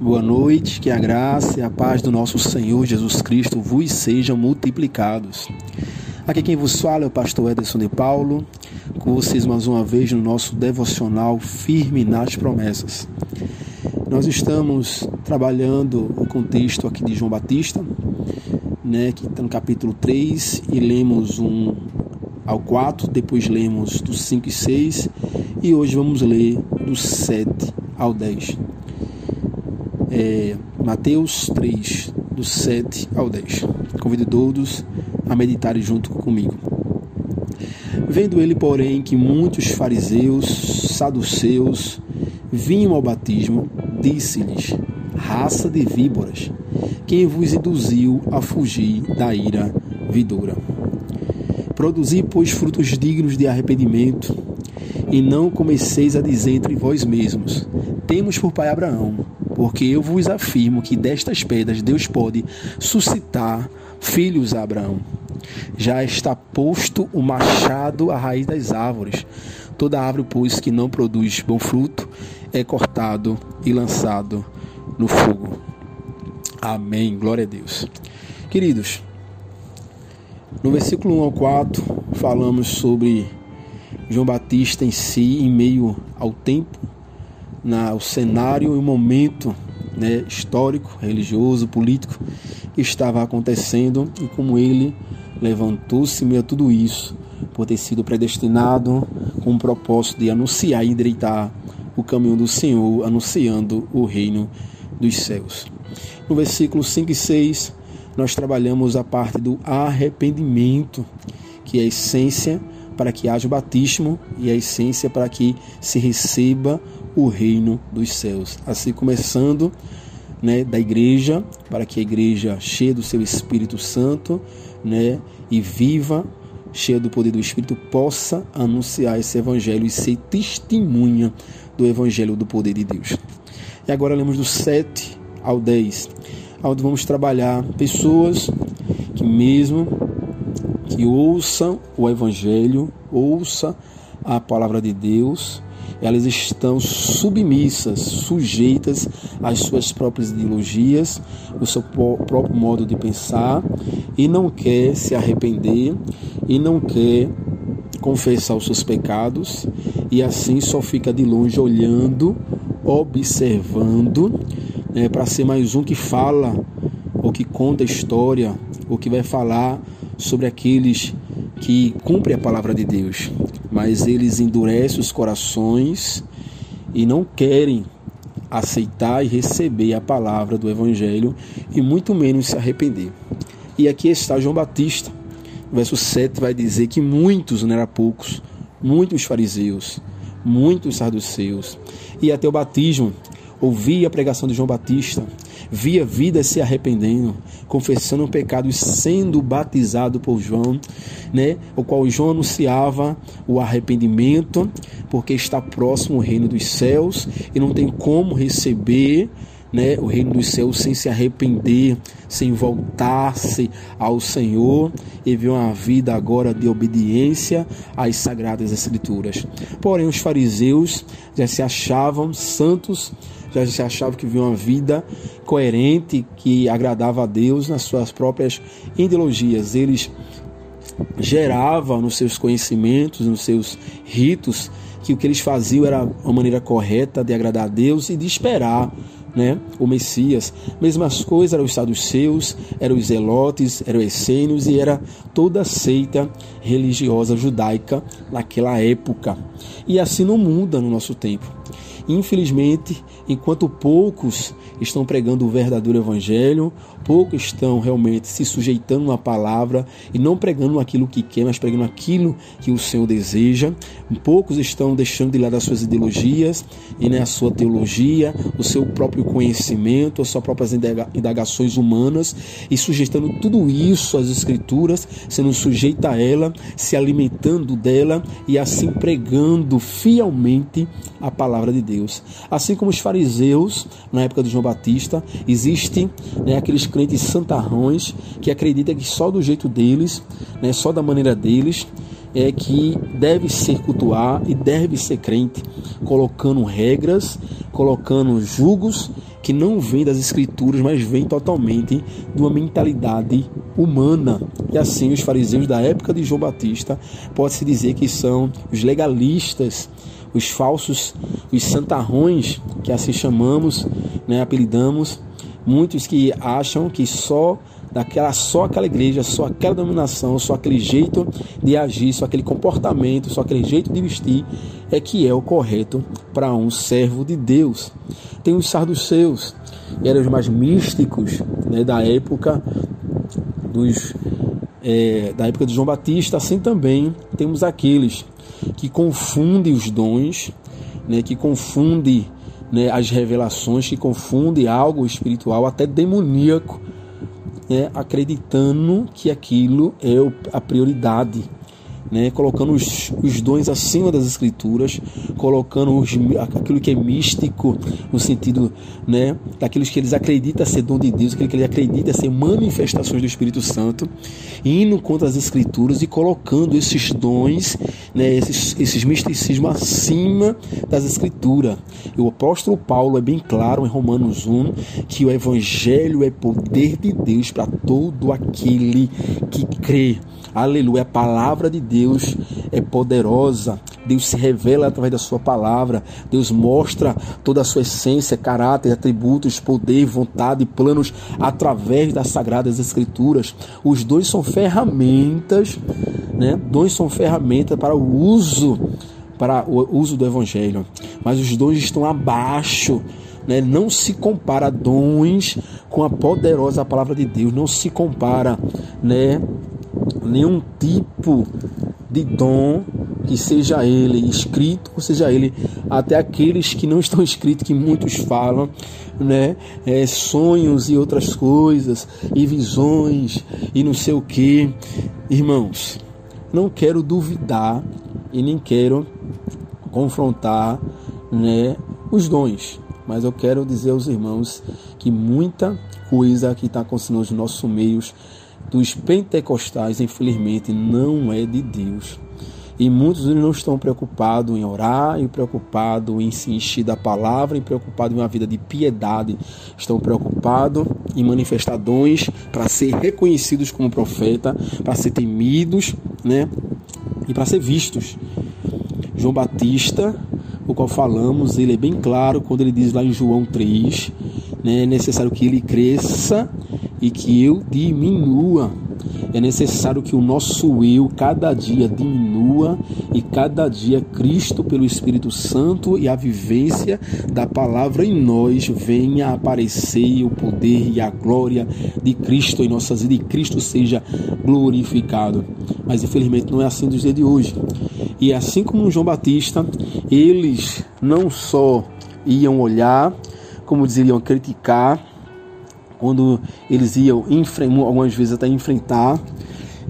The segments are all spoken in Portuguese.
Boa noite, que a graça e a paz do nosso Senhor Jesus Cristo vos sejam multiplicados. Aqui quem vos fala é o pastor Ederson de Paulo, com vocês mais uma vez no nosso devocional Firme nas Promessas. Nós estamos trabalhando o contexto aqui de João Batista, né, que está no capítulo 3, e lemos um ao 4, depois lemos do 5 e 6, e hoje vamos ler do 7 ao 10. É, Mateus 3, do 7 ao 10. Convido todos a meditarem junto comigo. Vendo ele, porém, que muitos fariseus, saduceus, vinham ao batismo, disse-lhes: Raça de víboras, quem vos induziu a fugir da ira vidoura? Produzi, pois, frutos dignos de arrependimento, e não comeceis a dizer entre vós mesmos: Temos por pai Abraão, porque eu vos afirmo que destas pedras Deus pode suscitar filhos a Abraão. Já está posto o machado à raiz das árvores. Toda árvore, pois, que não produz bom fruto, é cortado e lançado no fogo. Amém. Glória a Deus. Queridos, no versículo 1 ao 4, falamos sobre João Batista em si, em meio ao tempo, na, o cenário e o momento né, histórico, religioso, político que estava acontecendo e como ele levantou-se meio a tudo isso, por ter sido predestinado com o propósito de anunciar e endireitar o caminho do Senhor, anunciando o reino dos céus. No versículo 5 e 6, nós trabalhamos a parte do arrependimento, que é a essência para que haja o batismo e a essência para que se receba o reino dos céus. Assim começando né, da igreja, para que a igreja cheia do seu Espírito Santo né, e viva, cheia do poder do Espírito, possa anunciar esse evangelho e ser testemunha do evangelho do poder de Deus. E agora lemos do 7 ao 10 onde vamos trabalhar pessoas que mesmo que ouçam o evangelho, ouça a palavra de Deus, elas estão submissas, sujeitas às suas próprias ideologias, o seu próprio modo de pensar e não quer se arrepender e não quer confessar os seus pecados e assim só fica de longe olhando, observando é, para ser mais um que fala, ou que conta a história, ou que vai falar sobre aqueles que cumprem a palavra de Deus, mas eles endurecem os corações e não querem aceitar e receber a palavra do Evangelho e muito menos se arrepender. E aqui está João Batista, verso 7 vai dizer que muitos, não era poucos, muitos fariseus, muitos saduceus, e até o batismo ouvia a pregação de João Batista, via vidas se arrependendo, confessando o pecado e sendo batizado por João, né? O qual João anunciava o arrependimento, porque está próximo o reino dos céus e não tem como receber né, o reino dos céus sem se arrepender, sem voltar-se ao Senhor e viver uma vida agora de obediência às sagradas escrituras. Porém, os fariseus já se achavam santos já se achava que vivia uma vida coerente, que agradava a Deus nas suas próprias ideologias. Eles geravam nos seus conhecimentos, nos seus ritos, que o que eles faziam era uma maneira correta de agradar a Deus e de esperar né, o Messias. Mesmas coisas eram os saduceus, eram os zelotes, eram os essênios e era toda a seita religiosa judaica naquela época. E assim não muda no nosso tempo. Infelizmente, enquanto poucos estão pregando o verdadeiro evangelho, poucos estão realmente se sujeitando à palavra e não pregando aquilo que quer, mas pregando aquilo que o Senhor deseja. Poucos estão deixando de lado as suas ideologias e né, a sua teologia, o seu próprio conhecimento, as suas próprias indagações humanas e sujeitando tudo isso às escrituras, sendo sujeita a ela, se alimentando dela e assim pregando fielmente a palavra de Deus. Assim como os fariseus na época de João Batista, existem né, aqueles crentes santarrões que acreditam que só do jeito deles, né, só da maneira deles, é que deve ser cultuar e deve ser crente, colocando regras, colocando julgos que não vêm das escrituras, mas vêm totalmente de uma mentalidade humana. E assim os fariseus da época de João Batista pode-se dizer que são os legalistas, os falsos, os santarrões, que assim chamamos, né, apelidamos, muitos que acham que só daquela só aquela igreja, só aquela dominação, só aquele jeito de agir, só aquele comportamento, só aquele jeito de vestir é que é o correto para um servo de Deus. Tem os sarduceus, eram os mais místicos né, da época dos é, da época de João Batista, assim também temos aqueles que confundem os dons, né, que confundem né, as revelações, que confundem algo espiritual, até demoníaco, né, acreditando que aquilo é a prioridade né, colocando os, os dons acima das escrituras, colocando os, aquilo que é místico, no sentido né, daqueles que eles acreditam ser dom de Deus, aquilo que eles acreditam ser manifestações do Espírito Santo, indo contra as escrituras e colocando esses dons, né, esses, esses misticismos acima das escrituras. O apóstolo Paulo é bem claro em Romanos 1 que o evangelho é poder de Deus para todo aquele que crê. Aleluia, a palavra de Deus é poderosa. Deus se revela através da sua palavra. Deus mostra toda a sua essência, caráter, atributos, poder, vontade, planos através das sagradas escrituras. Os dois são ferramentas, né? Dois são ferramentas para o uso para o uso do evangelho. Mas os dons estão abaixo né? não se compara dons com a poderosa palavra de Deus, não se compara né, nenhum tipo de dom que seja ele escrito, ou seja ele até aqueles que não estão escritos, que muitos falam, né? É, sonhos e outras coisas, e visões, e não sei o que. Irmãos, não quero duvidar e nem quero confrontar né, os dons, mas eu quero dizer aos irmãos que muita coisa que está acontecendo nos nossos meios dos pentecostais, infelizmente, não é de Deus. E muitos não estão preocupados em orar, e preocupados em se encher da palavra, e preocupados em uma vida de piedade. Estão preocupados em manifestar dons para ser reconhecidos como profeta, para ser temidos, né? E para ser vistos. João Batista, o qual falamos, ele é bem claro quando ele diz lá em João 3, né, é necessário que ele cresça e que eu diminua. É necessário que o nosso eu cada dia diminua e cada dia Cristo, pelo Espírito Santo e a vivência da palavra em nós, venha aparecer o poder e a glória de Cristo em nossas vidas e Cristo seja glorificado. Mas infelizmente não é assim dos dias de hoje. E assim como João Batista, eles não só iam olhar, como dizeriam, criticar, quando eles iam algumas vezes até enfrentar.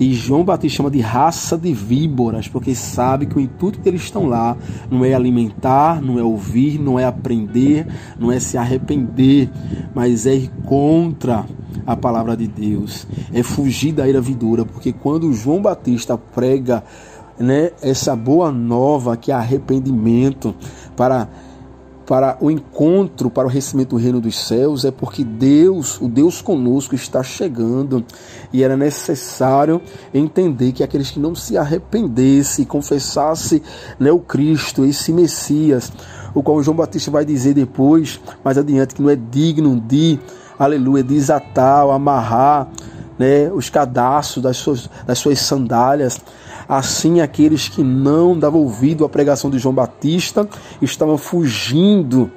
E João Batista chama de raça de víboras, porque sabe que o intuito que eles estão lá não é alimentar, não é ouvir, não é aprender, não é se arrepender, mas é ir contra a palavra de Deus, é fugir da ira vidura, porque quando João Batista prega né, essa boa nova que é arrependimento para para o encontro, para o recebimento do reino dos céus, é porque Deus, o Deus conosco, está chegando e era necessário entender que aqueles que não se arrependessem e confessassem né, o Cristo, esse Messias, o qual João Batista vai dizer depois, mais adiante, que não é digno de, aleluia, desatar, amarrar né, os cadastros das suas, das suas sandálias. Assim, aqueles que não davam ouvido à pregação de João Batista estavam fugindo,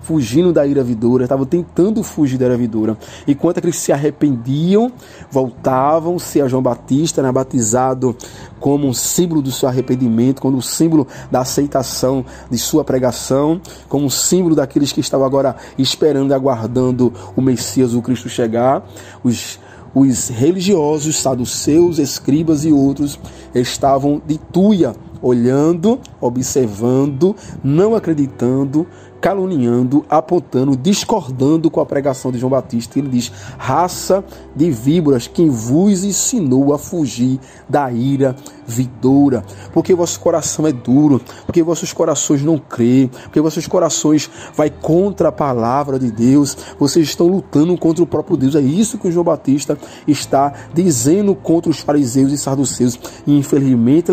fugindo da ira vidoura, estavam tentando fugir da ira vidoura. Enquanto aqueles que se arrependiam, voltavam-se a João Batista, né, batizado como um símbolo do seu arrependimento, como um símbolo da aceitação de sua pregação, como um símbolo daqueles que estavam agora esperando e aguardando o Messias, o Cristo chegar. Os os religiosos, saduceus, escribas e outros estavam de tuia, olhando, observando, não acreditando caluniando, apontando, discordando com a pregação de João Batista. Ele diz: raça de víboras, quem vos ensinou a fugir da ira vidoura, porque vosso coração é duro, porque vossos corações não crê, porque vossos corações vai contra a palavra de Deus, vocês estão lutando contra o próprio Deus. É isso que o João Batista está dizendo contra os fariseus e saduceus. E infelizmente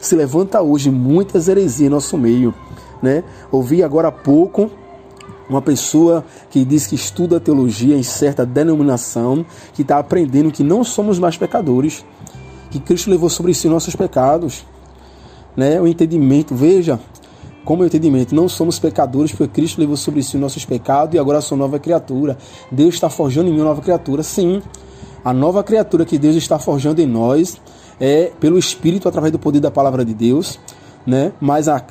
se levanta hoje muitas heresias em nosso meio né? Ouvi agora há pouco uma pessoa que diz que estuda teologia em certa denominação, que está aprendendo que não somos mais pecadores, que Cristo levou sobre si nossos pecados. Né? O entendimento, veja, como é o entendimento, não somos pecadores, porque Cristo levou sobre si nossos pecados e agora sou nova criatura. Deus está forjando em mim uma nova criatura, sim. A nova criatura que Deus está forjando em nós é pelo Espírito, através do poder da palavra de Deus, né? Mas a,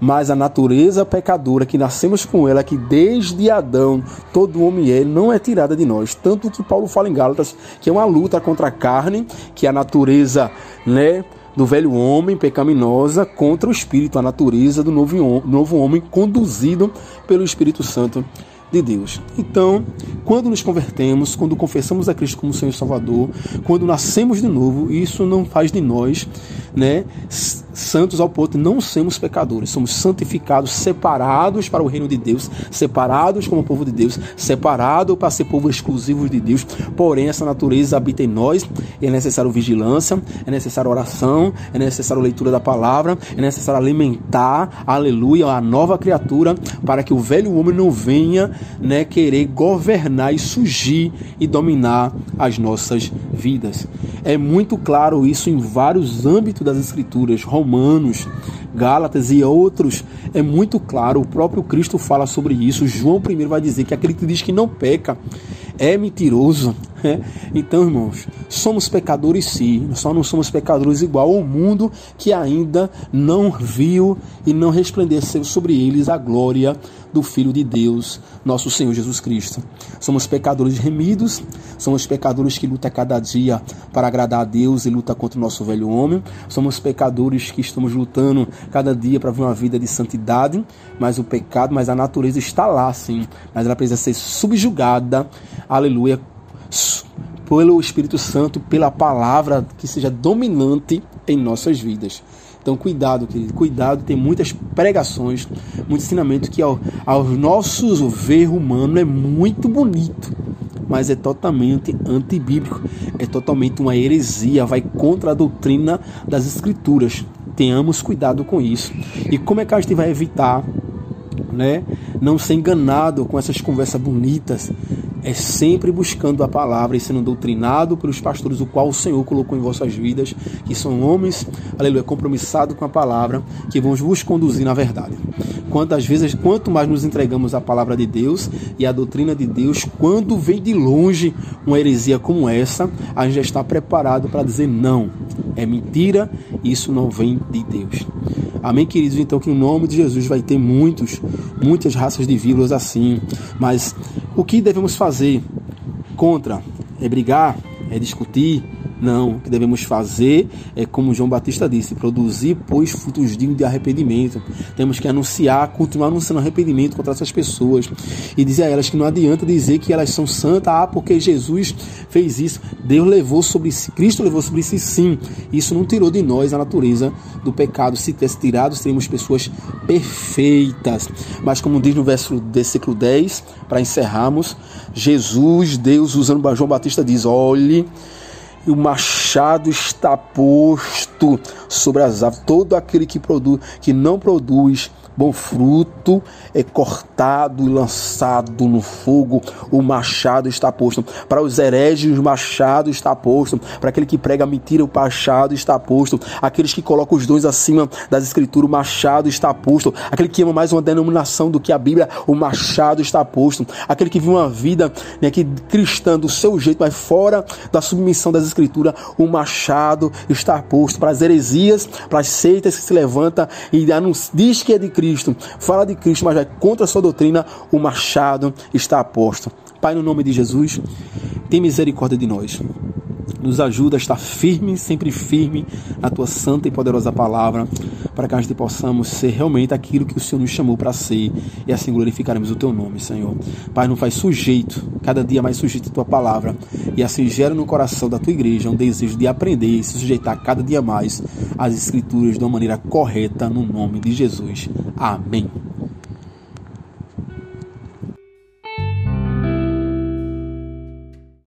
mas a natureza pecadora que nascemos com ela, que desde Adão todo homem é, não é tirada de nós. Tanto que Paulo fala em Gálatas que é uma luta contra a carne, que é a natureza, né? do velho homem pecaminosa contra o espírito, a natureza do novo, novo homem conduzido pelo Espírito Santo de Deus. Então, quando nos convertemos, quando confessamos a Cristo como Senhor e Salvador, quando nascemos de novo, isso não faz de nós, né, santos ao ponto de não sermos pecadores. Somos santificados, separados para o reino de Deus, separados como povo de Deus, separados para ser povo exclusivo de Deus. Porém, essa natureza habita em nós e é necessário vigilância, é necessário oração, é necessário leitura da palavra, é necessário alimentar, aleluia, a nova criatura para que o velho homem não venha né, querer governar e surgir e dominar as nossas vidas. É muito claro isso em vários âmbitos das Escrituras, Romanos, Gálatas e outros. É muito claro, o próprio Cristo fala sobre isso. João primeiro vai dizer que aquele que diz que não peca é mentiroso. Né? Então, irmãos, somos pecadores sim, só não somos pecadores igual ao mundo que ainda não viu e não resplandeceu sobre eles a glória do Filho de Deus, nosso Senhor Jesus Cristo. Somos pecadores remidos, somos pecadores que lutam cada dia para agradar a Deus e luta contra o nosso velho homem. Somos pecadores que estamos lutando cada dia para viver uma vida de santidade, mas o pecado, mas a natureza está lá sim, mas ela precisa ser subjugada, aleluia, pelo Espírito Santo, pela palavra que seja dominante em nossas vidas. Então, cuidado, querido, cuidado. Tem muitas pregações, muito ensinamento que ao, aos nossos ver humano é muito bonito, mas é totalmente antibíblico, é totalmente uma heresia, vai contra a doutrina das Escrituras. Tenhamos cuidado com isso. E como é que a gente vai evitar, né, não ser enganado com essas conversas bonitas? É sempre buscando a palavra e sendo doutrinado pelos pastores, o qual o Senhor colocou em vossas vidas, que são homens, aleluia, compromissados com a palavra, que vão vos conduzir na verdade. Quantas vezes, quanto mais nos entregamos à palavra de Deus e à doutrina de Deus, quando vem de longe uma heresia como essa, a gente já está preparado para dizer não, é mentira, isso não vem de Deus. Amém, queridos? Então, que o nome de Jesus vai ter muitos, muitas raças de vírus assim, mas o que devemos fazer contra? É brigar? É discutir? Não, o que devemos fazer é como João Batista disse: produzir, pois, frutos dignos de arrependimento. Temos que anunciar, continuar anunciando arrependimento contra essas pessoas e dizer a elas que não adianta dizer que elas são santas, ah, porque Jesus fez isso. Deus levou sobre si, Cristo levou sobre si, sim. Isso não tirou de nós a natureza do pecado. Se tivesse tirado, seríamos pessoas perfeitas. Mas, como diz no verso, versículo 10, para encerrarmos, Jesus, Deus, usando João Batista, diz: olhe e o machado está posto sobre as árvores. Todo aquele que produz, que não produz bom fruto é cortado e lançado no fogo. O machado está posto. Para os hereges, o machado está posto. Para aquele que prega mentira, o machado está posto. Aqueles que colocam os dons acima das escrituras, o machado está posto. Aquele que ama mais uma denominação do que a Bíblia, o machado está posto. Aquele que vive uma vida né, que cristã do seu jeito, mas fora da submissão das escrituras, o machado está posto. Para as heresias, para as seitas que se levantam e diz que é de Cristo Cristo, fala de Cristo, mas vai contra a sua doutrina, o machado está aposto. Pai, no nome de Jesus, tem misericórdia de nós. Nos ajuda a estar firme, sempre firme na tua santa e poderosa palavra, para que a gente possamos ser realmente aquilo que o Senhor nos chamou para ser e assim glorificaremos o teu nome, Senhor. Pai, não faz sujeito, cada dia mais sujeito a tua palavra e assim gera no coração da tua igreja um desejo de aprender e se sujeitar cada dia mais às Escrituras de uma maneira correta, no nome de Jesus. Amém.